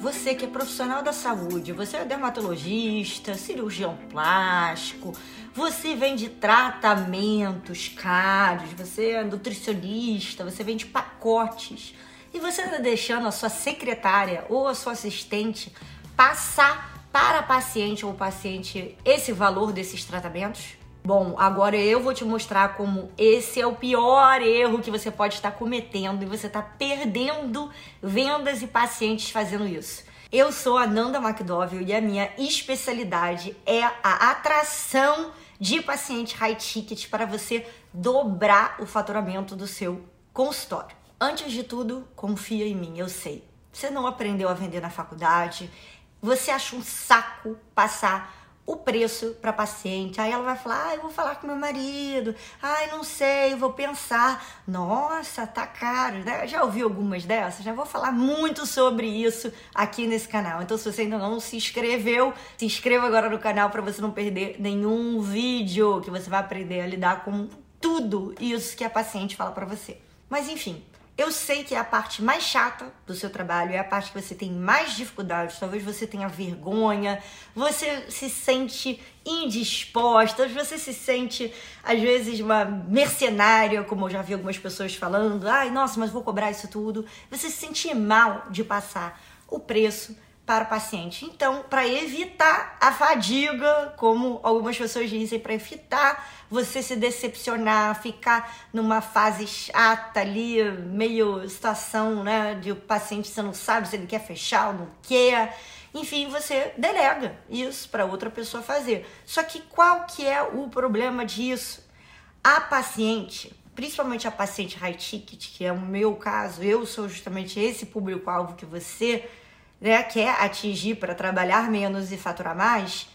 você que é profissional da saúde, você é dermatologista, cirurgião plástico, você vende tratamentos caros, você é nutricionista, você vende pacotes e você está deixando a sua secretária ou a sua assistente passar para a paciente ou paciente esse valor desses tratamentos? Bom, agora eu vou te mostrar como esse é o pior erro que você pode estar cometendo e você está perdendo vendas e pacientes fazendo isso. Eu sou a Nanda McDowell e a minha especialidade é a atração de paciente high ticket para você dobrar o faturamento do seu consultório. Antes de tudo, confia em mim, eu sei. Você não aprendeu a vender na faculdade, você acha um saco passar o preço para paciente. Aí ela vai falar: "Ah, eu vou falar com meu marido. Ai, não sei, vou pensar. Nossa, tá caro". Né? Já ouvi algumas dessas, já vou falar muito sobre isso aqui nesse canal. Então, se você ainda não se inscreveu, se inscreva agora no canal para você não perder nenhum vídeo que você vai aprender a lidar com tudo isso que a paciente fala para você. Mas enfim, eu sei que é a parte mais chata do seu trabalho, é a parte que você tem mais dificuldades, talvez você tenha vergonha, você se sente indisposta, você se sente às vezes uma mercenária, como eu já vi algumas pessoas falando, ai, nossa, mas vou cobrar isso tudo. Você se sente mal de passar o preço para o paciente. Então, para evitar a fadiga, como algumas pessoas dizem, para evitar você se decepcionar, ficar numa fase chata ali, meio situação, né, de o paciente você não sabe se ele quer fechar ou não quer. Enfim, você delega isso para outra pessoa fazer. Só que qual que é o problema disso? A paciente, principalmente a paciente high ticket, que é o meu caso, eu sou justamente esse público-alvo que você né, quer atingir para trabalhar menos e faturar mais,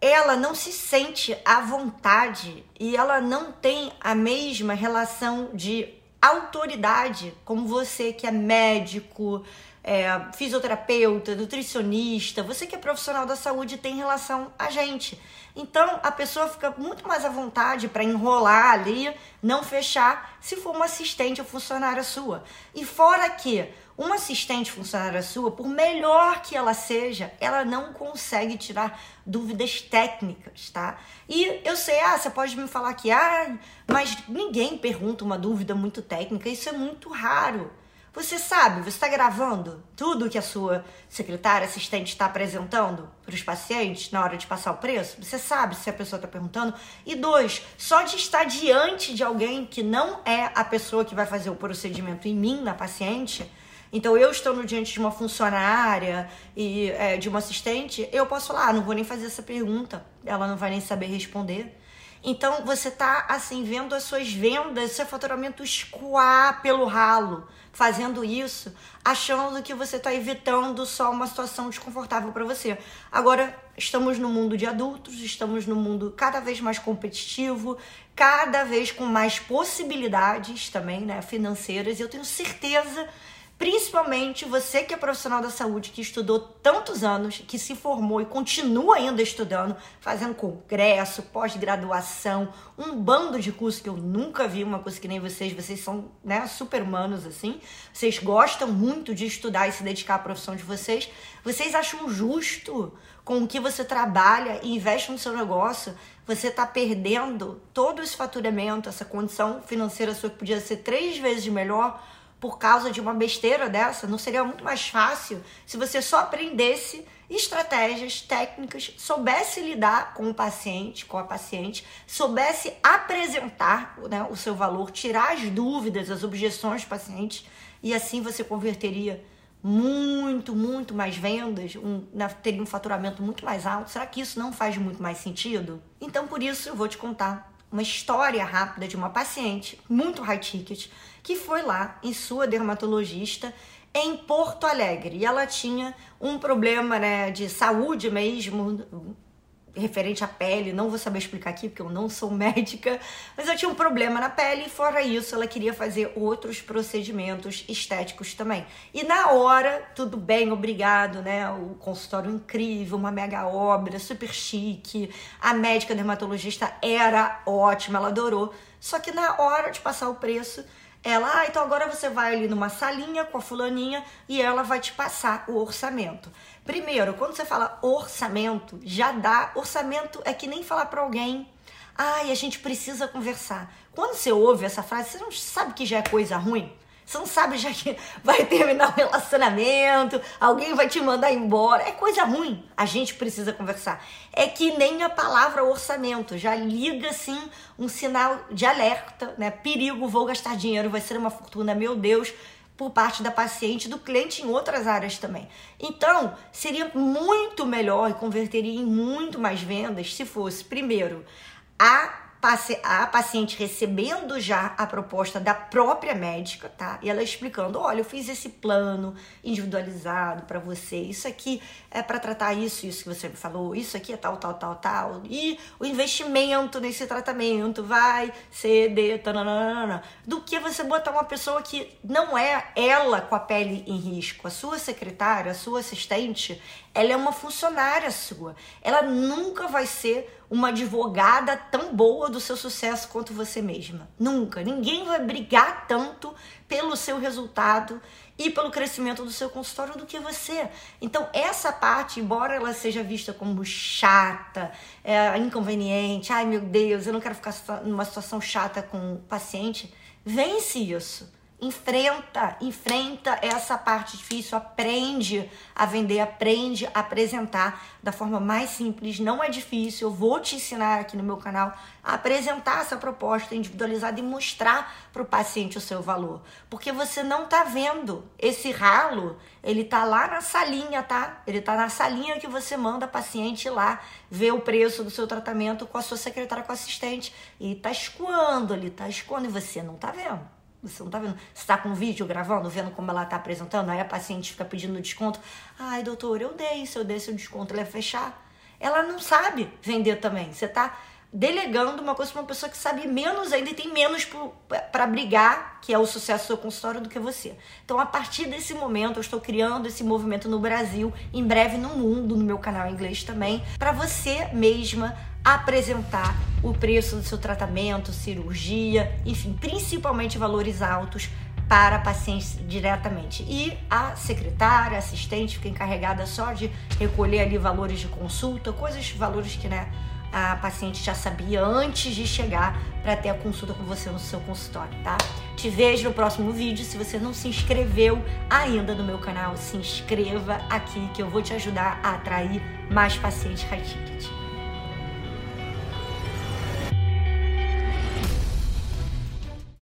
ela não se sente à vontade e ela não tem a mesma relação de autoridade como você que é médico, é, fisioterapeuta, nutricionista, você que é profissional da saúde tem relação a gente. Então a pessoa fica muito mais à vontade para enrolar ali, não fechar, se for uma assistente ou funcionária sua. E fora que uma assistente funcionária sua, por melhor que ela seja, ela não consegue tirar dúvidas técnicas, tá? E eu sei, ah, você pode me falar que, ah, mas ninguém pergunta uma dúvida muito técnica, isso é muito raro. Você sabe, você está gravando tudo que a sua secretária, assistente está apresentando para os pacientes na hora de passar o preço? Você sabe se a pessoa está perguntando? E dois, só de estar diante de alguém que não é a pessoa que vai fazer o procedimento em mim, na paciente, então, eu estando diante de uma funcionária e é, de uma assistente, eu posso falar, ah, não vou nem fazer essa pergunta, ela não vai nem saber responder. Então, você tá assim vendo as suas vendas, seu faturamento escoar pelo ralo, fazendo isso, achando que você está evitando só uma situação desconfortável para você. Agora, estamos no mundo de adultos, estamos no mundo cada vez mais competitivo, cada vez com mais possibilidades também, né, financeiras, e eu tenho certeza Principalmente você que é profissional da saúde, que estudou tantos anos, que se formou e continua ainda estudando, fazendo congresso, pós-graduação, um bando de cursos que eu nunca vi uma coisa que nem vocês, vocês são né, super humanos assim, vocês gostam muito de estudar e se dedicar à profissão de vocês, vocês acham justo com o que você trabalha e investe no seu negócio, você está perdendo todo esse faturamento, essa condição financeira sua que podia ser três vezes melhor por causa de uma besteira dessa? Não seria muito mais fácil se você só aprendesse estratégias técnicas, soubesse lidar com o paciente, com a paciente, soubesse apresentar né, o seu valor, tirar as dúvidas, as objeções do paciente e assim você converteria muito, muito mais vendas, um, né, teria um faturamento muito mais alto. Será que isso não faz muito mais sentido? Então, por isso, eu vou te contar uma história rápida de uma paciente muito high ticket que foi lá em sua dermatologista em Porto Alegre. E ela tinha um problema né, de saúde mesmo, referente à pele, não vou saber explicar aqui porque eu não sou médica, mas ela tinha um problema na pele e fora isso ela queria fazer outros procedimentos estéticos também. E na hora, tudo bem, obrigado, né? O consultório incrível, uma mega obra, super chique. A médica dermatologista era ótima, ela adorou. Só que na hora de passar o preço, Ela, ah, então agora você vai ali numa salinha com a fulaninha e ela vai te passar o orçamento. Primeiro, quando você fala orçamento, já dá. Orçamento é que nem falar para alguém. Ai, a gente precisa conversar. Quando você ouve essa frase, você não sabe que já é coisa ruim? Você não sabe já que vai terminar o relacionamento, alguém vai te mandar embora. É coisa ruim. A gente precisa conversar. É que nem a palavra orçamento. Já liga, assim, um sinal de alerta, né? Perigo, vou gastar dinheiro, vai ser uma fortuna, meu Deus por parte da paciente, do cliente em outras áreas também. Então, seria muito melhor e converteria em muito mais vendas se fosse, primeiro, a a paciente recebendo já a proposta da própria médica, tá? E ela explicando: olha, eu fiz esse plano individualizado para você, isso aqui é para tratar isso, isso que você me falou, isso aqui é tal, tal, tal, tal, e o investimento nesse tratamento vai ser de. Tananana, do que você botar uma pessoa que não é ela com a pele em risco, a sua secretária, a sua assistente, ela é uma funcionária sua. Ela nunca vai ser uma advogada tão boa do seu sucesso quanto você mesma. Nunca. Ninguém vai brigar tanto pelo seu resultado e pelo crescimento do seu consultório do que você. Então, essa parte, embora ela seja vista como chata, é, inconveniente, ai meu Deus, eu não quero ficar numa situação chata com o paciente, vence isso. Enfrenta, enfrenta essa parte difícil, aprende a vender, aprende a apresentar da forma mais simples, não é difícil. Eu vou te ensinar aqui no meu canal a apresentar essa proposta individualizada e mostrar para o paciente o seu valor, porque você não está vendo esse ralo, ele está lá na salinha, tá? Ele está na salinha que você manda paciente ir lá ver o preço do seu tratamento com a sua secretária, com a assistente e está escoando ali, está escoando e você não está vendo. Você não tá vendo? Você tá com o vídeo gravando, vendo como ela tá apresentando, aí a paciente fica pedindo desconto. Ai, doutor, eu dei, se eu desse o desconto, ela ia fechar. Ela não sabe vender também. Você tá delegando uma coisa para uma pessoa que sabe menos ainda e tem menos para brigar, que é o sucesso do consultório, do que você. Então, a partir desse momento, eu estou criando esse movimento no Brasil, em breve no mundo, no meu canal inglês também, para você mesma apresentar o preço do seu tratamento, cirurgia, enfim, principalmente valores altos para pacientes diretamente. E a secretária, assistente fica encarregada só de recolher ali valores de consulta, coisas, valores que né, a paciente já sabia antes de chegar para ter a consulta com você no seu consultório, tá? Te vejo no próximo vídeo. Se você não se inscreveu ainda no meu canal, se inscreva aqui que eu vou te ajudar a atrair mais pacientes high ticket.